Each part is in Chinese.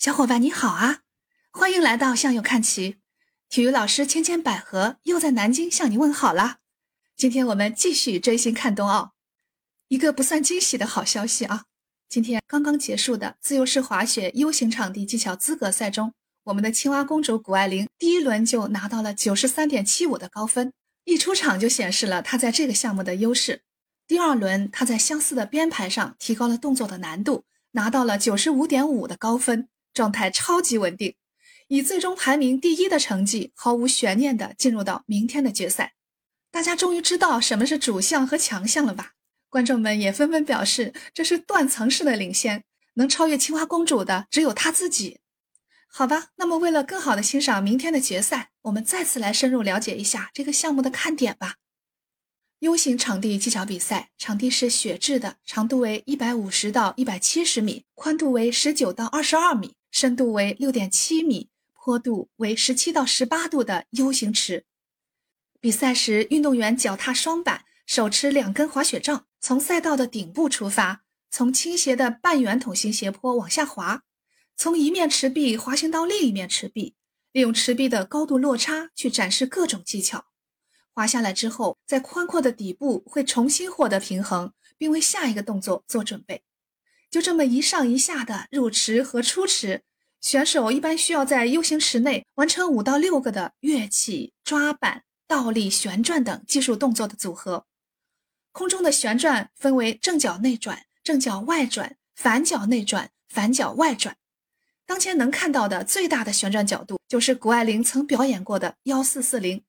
小伙伴你好啊，欢迎来到向右看齐。体育老师千千百合又在南京向你问好啦。今天我们继续追星看冬奥，一个不算惊喜的好消息啊！今天刚刚结束的自由式滑雪 U 型场地技巧资格赛中，我们的青蛙公主谷爱凌第一轮就拿到了九十三点七五的高分，一出场就显示了她在这个项目的优势。第二轮她在相似的编排上提高了动作的难度，拿到了九十五点五的高分。状态超级稳定，以最终排名第一的成绩毫无悬念地进入到明天的决赛。大家终于知道什么是主项和强项了吧？观众们也纷纷表示，这是断层式的领先，能超越青蛙公主的只有她自己。好吧，那么为了更好的欣赏明天的决赛，我们再次来深入了解一下这个项目的看点吧。U 型场地技巧比赛，场地是雪质的，长度为一百五十到一百七十米，宽度为十九到二十二米。深度为六点七米，坡度为十七到十八度的 U 型池。比赛时，运动员脚踏双板，手持两根滑雪杖，从赛道的顶部出发，从倾斜的半圆筒形斜坡往下滑，从一面池壁滑行到另一面池壁，利用池壁的高度落差去展示各种技巧。滑下来之后，在宽阔的底部会重新获得平衡，并为下一个动作做准备。就这么一上一下的入池和出池，选手一般需要在 U 型池内完成五到六个的跃起、抓板、倒立、旋转等技术动作的组合。空中的旋转分为正脚内转、正脚外转、反脚内转、反脚外转。当前能看到的最大的旋转角度就是谷爱凌曾表演过的幺四四零。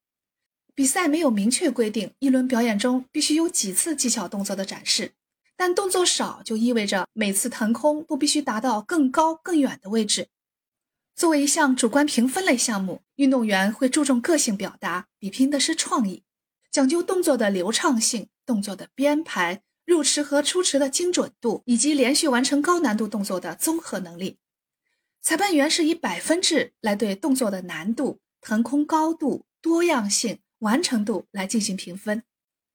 比赛没有明确规定一轮表演中必须有几次技巧动作的展示。但动作少就意味着每次腾空都必须达到更高更远的位置。作为一项主观评分类项目，运动员会注重个性表达，比拼的是创意，讲究动作的流畅性、动作的编排、入池和出池的精准度，以及连续完成高难度动作的综合能力。裁判员是以百分制来对动作的难度、腾空高度、多样性、完成度来进行评分。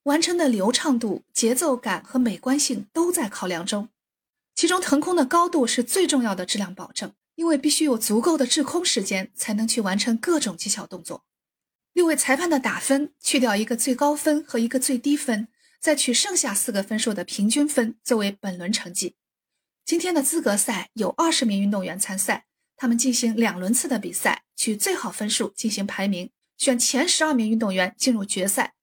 完成的流畅度、节奏感和美观性都在考量中，其中腾空的高度是最重要的质量保证，因为必须有足够的滞空时间才能去完成各种技巧动作。六位裁判的打分，去掉一个最高分和一个最低分，再取剩下四个分数的平均分作为本轮成绩。今天的资格赛有二十名运动员参赛，他们进行两轮次的比赛，取最好分数进行排名，选前十二名运动员进入决赛。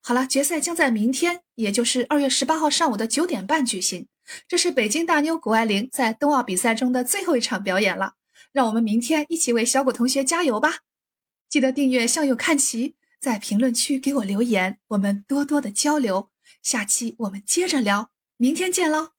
好了，决赛将在明天，也就是二月十八号上午的九点半举行。这是北京大妞谷爱凌在冬奥比赛中的最后一场表演了。让我们明天一起为小谷同学加油吧！记得订阅向右看齐，在评论区给我留言，我们多多的交流。下期我们接着聊，明天见喽！